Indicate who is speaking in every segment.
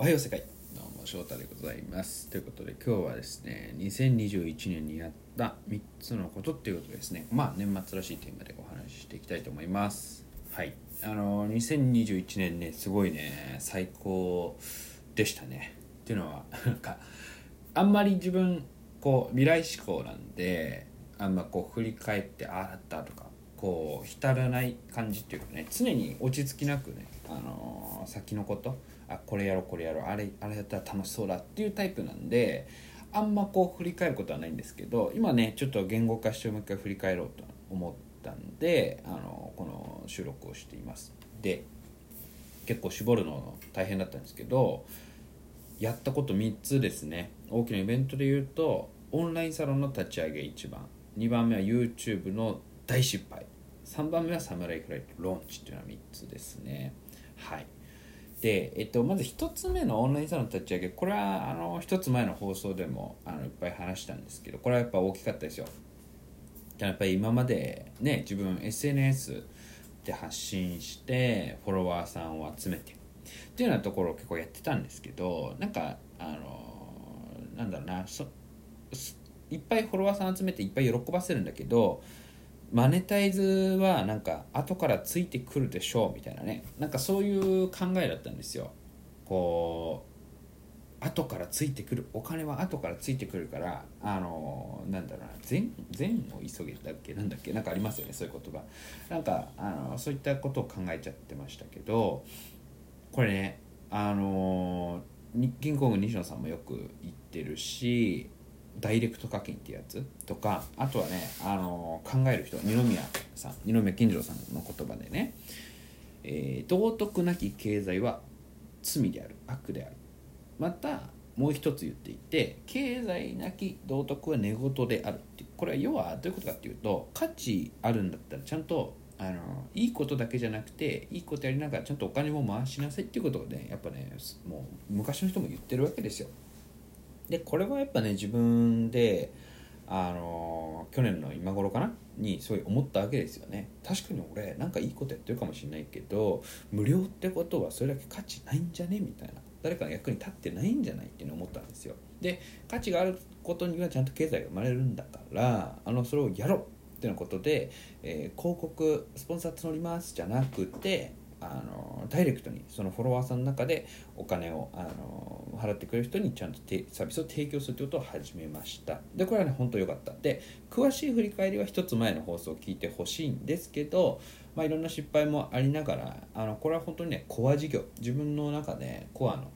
Speaker 1: おはよう世界。どうも翔太でございます。ということで今日はですね2021年にやった3つのことっていうことですね。まあ年末らしいテーマでお話ししていきたいと思います。はい。あの2021年ねすごいね最高でしたね。っていうのはなんかあんまり自分こう未来志向なんであんまこう振り返ってああだったとかこう浸らない感じっていうかね常に落ち着きなくね、あの先のことあこれやろうこれやろうあれあれやったら楽しそうだっていうタイプなんであんまこう振り返ることはないんですけど今ねちょっと言語化してもう一回振り返ろうと思ったんで、あのこの収録をしています。で結構絞るの大変だったんですけどやったこと3つですね。大きなイベントで言うとオンラインサロンの立ち上げ1番。2番目は YouTube の大失敗。3番目はサムライフライトローンチっていうのは3つですね。はい。で、えっと、まず1つ目のオンラインサロン立ち上げこれはあの1つ前の放送でもあのいっぱい話したんですけどこれはやっぱ大きかったですよ。やっぱり今までね自分 SNS で発信してフォロワーさんを集めてっていうようなところを結構やってたんですけどなんかあのなんだろうなそいっぱいフォロワーさん集めていっぱい喜ばせるんだけどマネタイズはなんか後からついてくるでしょうみたいなね。なんかそういう考えだったんですよ。こう後からついてくる。お金は後からついてくるからあのなんだろうな。善善を急げだっけ？なんだっけ？なんかありますよねそういう言葉。なんかあのそういったことを考えちゃってましたけどこれねあの銀行の西野さんもよく言ってるしダイレクト課金ってやつとかあとはねあの考える人二宮さん二宮金次郎さんの言葉でね、えー道徳なき経済は罪である悪である。またもう一つ言っていて経済なき道徳は寝言であるってこれは要はどういうことかっていうと価値あるんだったらちゃんとあのいいことだけじゃなくていいことやりながらちゃんとお金も回しなさいっていうことをねやっぱねもう昔の人も言ってるわけですよ。でこれはやっぱね自分であの去年の今頃かな？にそう思ったわけですよね。確かに俺なんかいいことやってるかもしれないけど無料ってことはそれだけ価値ないんじゃね？みたいな。誰かの役に立ってないんじゃないっていうのを思ったんですよ。で価値があることにはちゃんと経済が生まれるんだからあのそれをやろうっていうようなことで、えー広告スポンサー募りますじゃなくてあのダイレクトにそのフォロワーさんの中でお金をあの払ってくれる人にちゃんとてサービスを提供するということを始めました。でこれはね本当良かった。で詳しい振り返りは一つ前の放送を聞いてほしいんですけど、まあ、いろんな失敗もありながらあのこれは本当にねコア事業。自分の中でコアの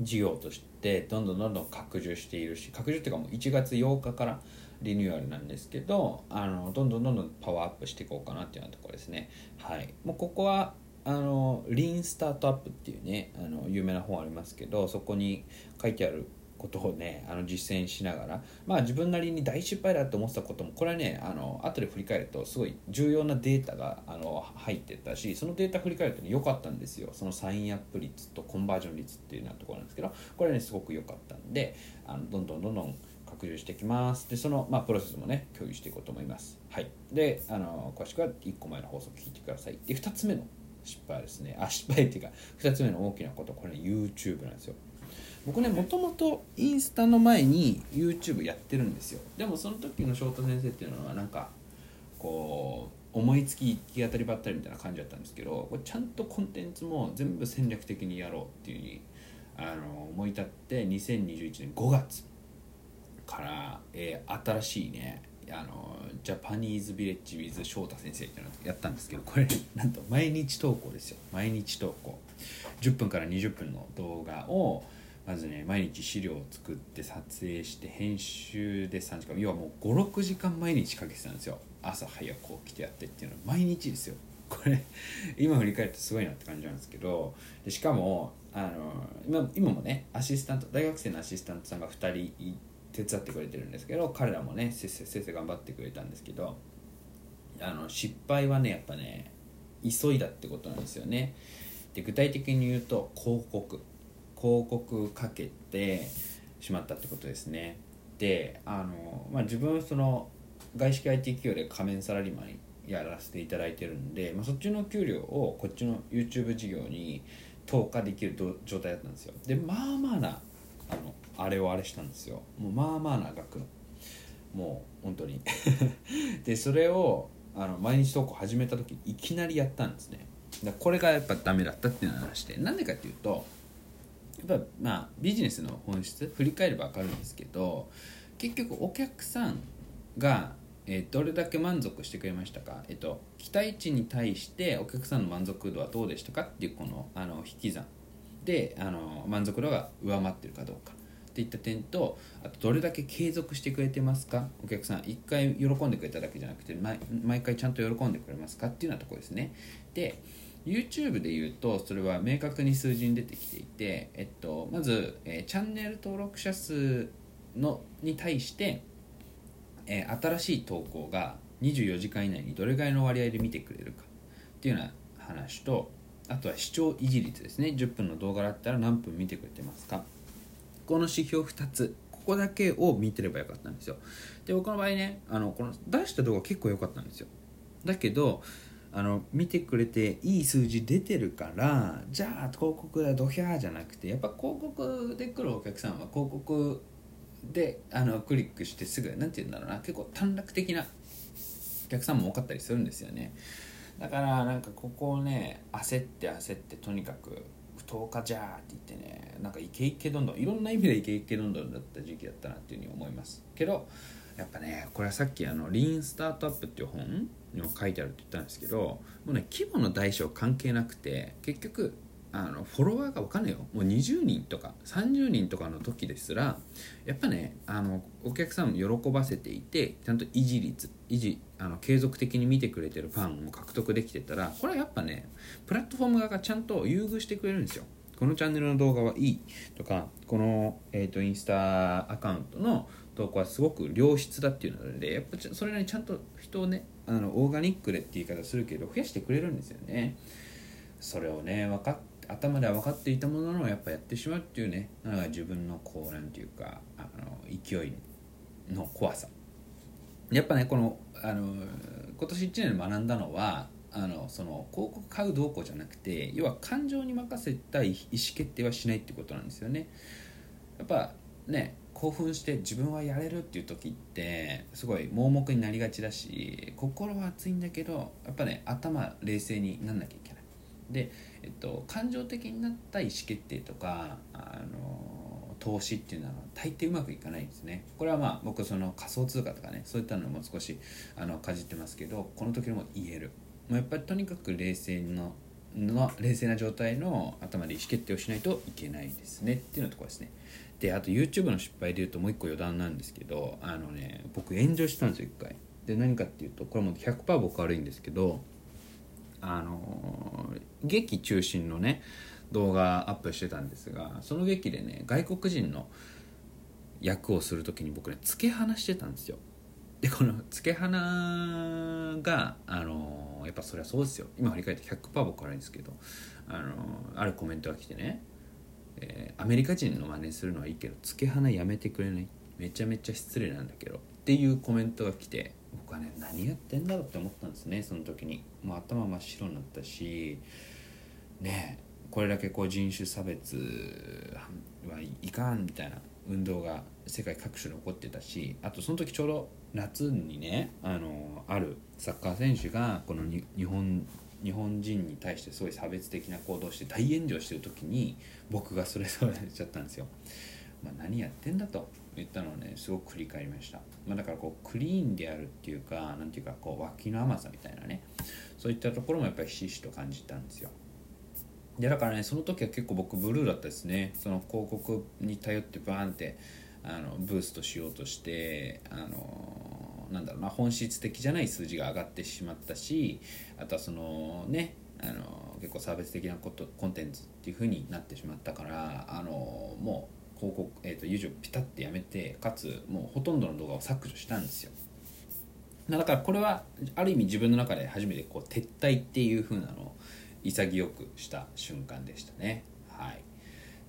Speaker 1: 事業としてどんどんどんどん拡充しているし拡充っていうかもう1月8日からリニューアルなんですけどあのどんどんどんどんパワーアップしていこうかなっていうようなところですね。はい。もうここはあのリーンスタートアップっていうねあの有名な本ありますけどそこに書いてあることをねあの実践しながらまあ自分なりに大失敗だと思ってたこともこれはねあの後で振り返るとすごい重要なデータがあの入ってたしそのデータ振り返るとねかったんですよ。そのサインアップ率とコンバージョン率っていうようなところなんですけどこれねすごく良かったんであのどんどんどんどん拡充していきます。でその、まあ、プロセスもね共有していこうと思います。はい。であの詳しくは1個前の放送聞いてください。で2つ目の失敗ですね。あ失敗っていうか2つ目の大きなことこれ、ね、YouTube なんですよ。僕ねもともとインスタの前に YouTube やってるんですよ。でもその時の翔太先生っていうのはなんかこう思いつき行き当たりばったりみたいな感じだったんですけどこれちゃんとコンテンツも全部戦略的にやろうっていうふうにあの思い立って2021年5月から、えー新しいねあのジャパニーズビレッジ with 翔太先生っていうのをやったんですけどこれなんと毎日投稿ですよ。毎日投稿。10分から20分の動画をまずね毎日資料を作って撮影して編集で3時間。要はもう56時間毎日かけてたんですよ。朝早く起きてやってっていうの。は毎日ですよ。これ今振り返るとすごいなって感じなんですけどでしかもあの今今もねアシスタント大学生のアシスタントさんが2人い手伝ってくれてるんですけど彼らもねせっせせっせ頑張ってくれたんですけどあの失敗はねやっぱね急いだってことなんですよね。で具体的に言うと広告。広告かけてしまったってことですね。であの、まあ、自分その外資系 IT 企業で仮面サラリーマンやらせていただいてるんで、まあ、そっちの給料をこっちの YouTube 事業に投下できる状態だったんですよ。でまあまあなあのあれをあれしたんですよ。もうまあまあな額の。もう本当に。でそれをあの毎日投稿始めた時いきなりやったんですね。だこれがやっぱダメだったっていう話で。なんでかっていうとやっぱまあビジネスの本質振り返れば分かるんですけど結局お客さんが、え、どれだけ満足してくれましたか、えーと、期待値に対してお客さんの満足度はどうでしたかっていうこのあの引き算。であの満足度が上回ってるかどうか。っていった点とあとどれだけ継続してくれてますか？お客さん1回喜んでくれただけじゃなくて毎回ちゃんと喜んでくれますか？っていうようなとこですね。で YouTube で言うとそれは明確に数字に出てきていて、えっと、まず、えー、チャンネル登録者数のに対して、えー、新しい投稿が24時間以内にどれぐらいの割合で見てくれるかっていうような話とあとは視聴維持率ですね。10分の動画だったら何分見てくれてますか。この指標2つ。ここだけを見てればよかったんですよ。で僕の場合ねあのこの出した動画結構良かったんですよ。だけどあの見てくれていい数字出てるからじゃあ広告はドヒャーじゃなくてやっぱ広告で来るお客さんは広告であのクリックしてすぐ何て言うんだろうな。結構短絡的なお客さんも多かったりするんですよね。だからなんかここをね焦って焦ってとにかく10日じゃーって言ってねなんかイケイケどんどんいろんな意味でイケイケどんどんだった時期だったなっていうふうに思います。けどやっぱねこれはさっきあのリーンスタートアップっていう本にも書いてあるって言ったんですけどもうね規模の大小関係なくて結局あのフォロワーが分かんないよ。もう20人とか30人とかの時ですらやっぱねあのお客さんを喜ばせていてちゃんと維持率維持あの継続的に見てくれてるファンを獲得できてたらこれはやっぱねプラットフォーム側がちゃんと優遇してくれるんですよ。このチャンネルの動画はいいとかこの、えーと、インスタアカウントの投稿はすごく良質だっていうのでやっぱそれなりにちゃんと人をねあのオーガニックでって言い方するけど増やしてくれるんですよね。それをね分か頭では分かっていたもののやっぱやってしまうっていうねなんか自分のこうなんていうかあの勢いの怖さ。やっぱねこのあの今年1年で学んだのはあのその広告買うどうこうじゃなくて要は感情に任せた意思決定はしないってことなんですよね。やっぱね興奮して自分はやれるっていう時ってすごい盲目になりがちだし心は熱いんだけどやっぱね頭冷静になんなきゃいけない。で、えっと、感情的になった意思決定とかあの投資っていうのは大抵うまくいかないんですね。これはまあ僕その仮想通貨とかねそういったのも少しあのかじってますけどこの時も言える。もうやっぱりとにかく冷静のの冷静な状態の頭で意思決定をしないといけないですね。っていうのところですね。であと YouTube の失敗でいうともう一個余談なんですけどあのね僕炎上したんですよ一回。で何かっていうとこれも100%僕悪いんですけどあの劇中心のね動画アップしてたんですがその劇でね外国人の役をする時に僕ね付け放してたんですよ。でこの付け花があのやっぱそれはそうですよ。今振り返って100%僕悪いんですけどあのあるコメントが来てね、えー、アメリカ人の真似するのはいいけど付け花やめてくれない。めちゃめちゃ失礼なんだけど。っていうコメントが来て僕はね何やってんだろうって思ったんですねその時に。もう頭真っ白になったしねえこれだけこう人種差別はいかんみたいな運動が世界各所で起こってたしあとその時ちょうど夏にねあのあるサッカー選手がこの日本日本人に対してすごい差別的な行動をして大炎上してる時に僕がそれそうやっちゃったんですよ。まあ、何やってんだと言ったのをねすごく振り返りました、まあ、だからこうクリーンであるっていうか何ていうかこう脇の甘さみたいなねそういったところもやっぱりひしひしと感じたんですよでだからねその時は結構僕ブルーだったですね。その広告に頼ってバーンってあのブーストしようとしてあのなんだろうな本質的じゃない数字が上がってしまったしあとはそのねあの結構差別的なことコンテンツっていう風になってしまったからあのもう広告、えーと、YouTube ピタッてやめてかつもうほとんどの動画を削除したんですよ。だからこれはある意味自分の中で初めてこう撤退っていう風なのを潔くした瞬間でしたね。はい。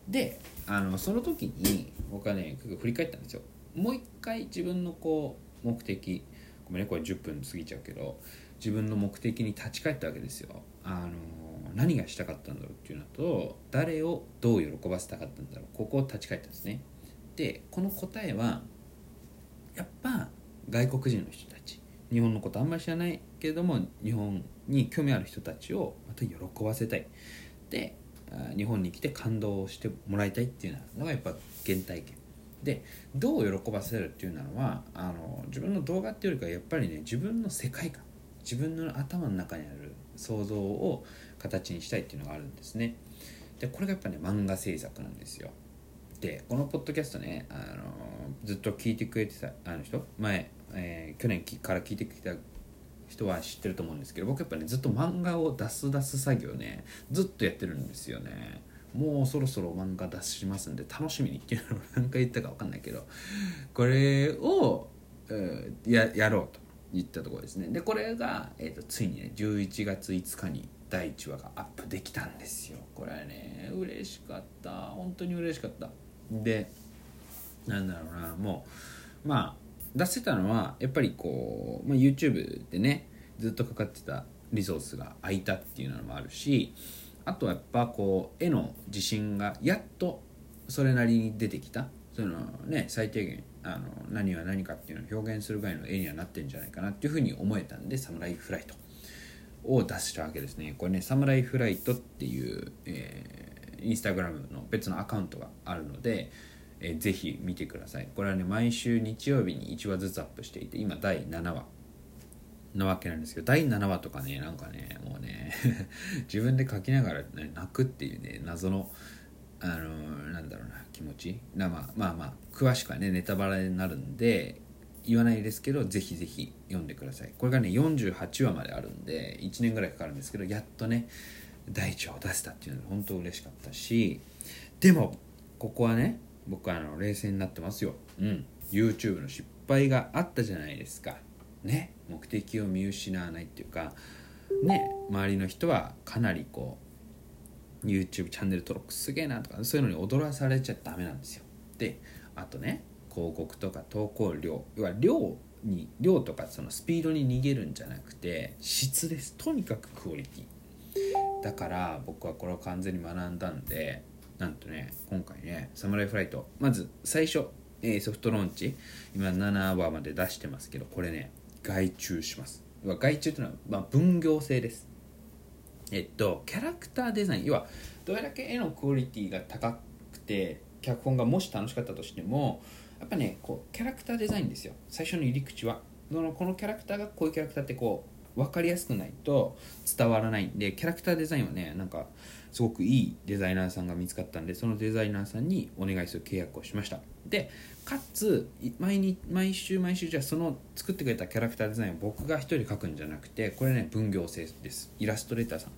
Speaker 1: であのその時に僕はね振り返ったんですよ。もう一回自分のこう目的ごめんねこれ10分過ぎちゃうけど自分の目的に立ち返ったわけですよ。あの何がしたかったんだろうっていうのと誰をどう喜ばせたかったんだろう。ここを立ち返ったんですね。でこの答えはやっぱ外国人の人たち。日本のことあんまり知らないけれども日本に興味ある人たちをまた喜ばせたい。で日本に来て感動してもらいたいっていうのがやっぱ原体験。でどう喜ばせるっていうのはあの自分の動画っていうよりかやっぱりね自分の世界観。自分の頭の中にある想像を形にしたいっていうのがあるんですね。でこれがやっぱね漫画制作なんですよ。でこのポッドキャストねあのずっと聞いてくれてたあの人？前、えー、去年から聞いてきた人は知ってると思うんですけど僕やっぱねずっと漫画を出す出す作業ねずっとやってるんですよね。もうそろそろ漫画出しますんで楽しみにっていうの。を何回言ったか分かんないけど。これを、ややろうと。言ったところですね。でこれが、えーと、ついにね11月5日に第1話がアップできたんですよ。これはね嬉しかった。本当に嬉しかった。でなんだろうな。もうまあ出せたのはやっぱりこう、まあ、YouTube でねずっとかかってたリソースが空いたっていうのもあるしあとはやっぱこう絵の自信がやっとそれなりに出てきた。そのね最低限あの何は何かっていうのを表現するぐらいの絵にはなってるんじゃないかなっていうふうに思えたんで「サムライフライト」を出したわけですね。これね「サムライフライト」っていう、えー、インスタグラムの別のアカウントがあるので、えー、ぜひ見てください。これはね毎週日曜日に1話ずつアップしていて今第7話。なわけなんですけど第7話とかねなんかねもうね 自分で書きながら、ね、泣くっていうね謎のあのなんだろうな気持ち。なまあまあまあ詳しくはねネタバレになるんで言わないですけどぜひぜひ読んでください。これがね48話まであるんで1年ぐらいかかるんですけどやっとね第一話を出せたっていうのは本当嬉しかったしでもここはね僕はあの冷静になってますよ。うん。YouTube の失敗があったじゃないですか。ね。目的を見失わないっていうか。ね。周りの人はかなりこう YouTube チャンネル登録すげえなとかそういうのに踊らされちゃダメなんですよ。であとね広告とか投稿量要は量に量とかそのスピードに逃げるんじゃなくて質です。とにかくクオリティ。だから僕はこれを完全に学んだんでなんとね今回ねサムライフライト。まず最初、えー、ソフトローンチ。今7話まで出してますけどこれね外注します。外注というのは、まあ、分業制です。えっとキャラクターデザイン。要はどれだけ絵のクオリティが高くて脚本がもし楽しかったとしてもやっぱねこうキャラクターデザインですよ。最初の入り口は。このこのキャラクターがこういうキャラクターってこう分かりやすくないと伝わらないんでキャラクターデザインはねなんかすごくいいデザイナーさんが見つかったんでそのデザイナーさんにお願いする契約をしました。でかつ毎日毎週毎週じゃあその作ってくれたキャラクターデザインを僕が一人書くんじゃなくてこれね分業制です。イラストレーターさん。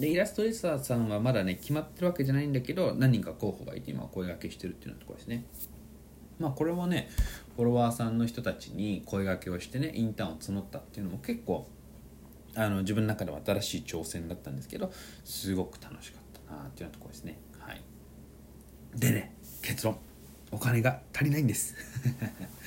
Speaker 1: でイラストレーターさんはまだね決まってるわけじゃないんだけど何人か候補がいて今声がけしてるっていうところですね。まあこれはねフォロワーさんの人たちに声がけをしてねインターンを募ったっていうのも結構あの自分の中では新しい挑戦だったんですけどすごく楽しかったなっていうようなところですね。はい。でね結論。お金が足りないんです。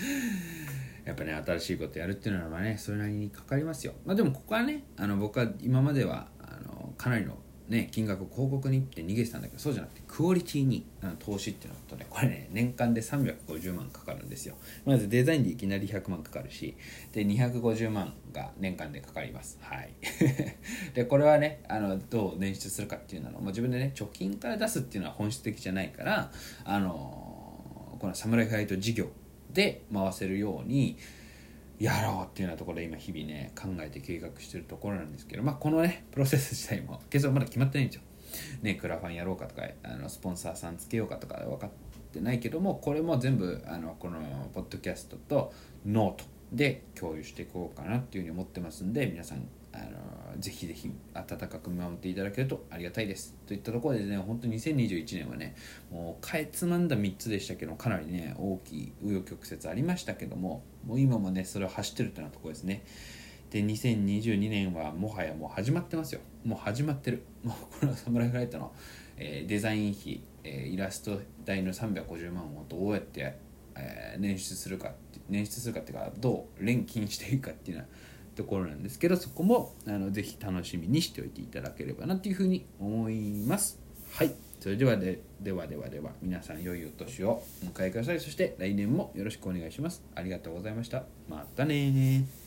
Speaker 1: やっぱね新しいことやるっていうのはねそれなりにかかりますよ。まあでもここはねあの僕は今まではあのかなりのね、金額を広告に行って逃げてたんだけどそうじゃなくてクオリティに投資っていうのとね。これね年間で350万かかるんですよ。まずデザインでいきなり100万かかるしで250万が年間でかかります。はい。でこれはねあのどう捻出するかっていうのは、まあ、自分でね貯金から出すっていうのは本質的じゃないからあのこのサムライフライト事業で回せるようにやろうっていうようなところで今日々ね考えて計画してるところなんですけどまあこのねプロセス自体も結論まだ決まってないんですよ。ねクラファンやろうかとかあのスポンサーさんつけようかとか分かってないけどもこれも全部あのこのポッドキャストとノートで共有していこうかなっていうふうに思ってますんで皆さんあのぜひぜひ温かく見守っていただけるとありがたいです。といったところでね、本当に2021年はね、もうかいつまんだ3つでしたけど、かなりね、大きい紆余曲折ありましたけども、もう今もね、それを走ってるっていうようなところですね。で、2022年はもはやもう始まってますよ。もう始まってる。もうこのサムライフライトの、えー、デザイン費、えー、イラスト代の350万をどうやって、えー、捻出するか捻出するかっていうかどう錬金していくかっていうのはところなんですけどそこもあのぜひ楽しみにしておいていただければなというふうに思います。はい。それではでではではでは皆さん良いお年をお迎えください。そして来年もよろしくお願いします。ありがとうございました。またね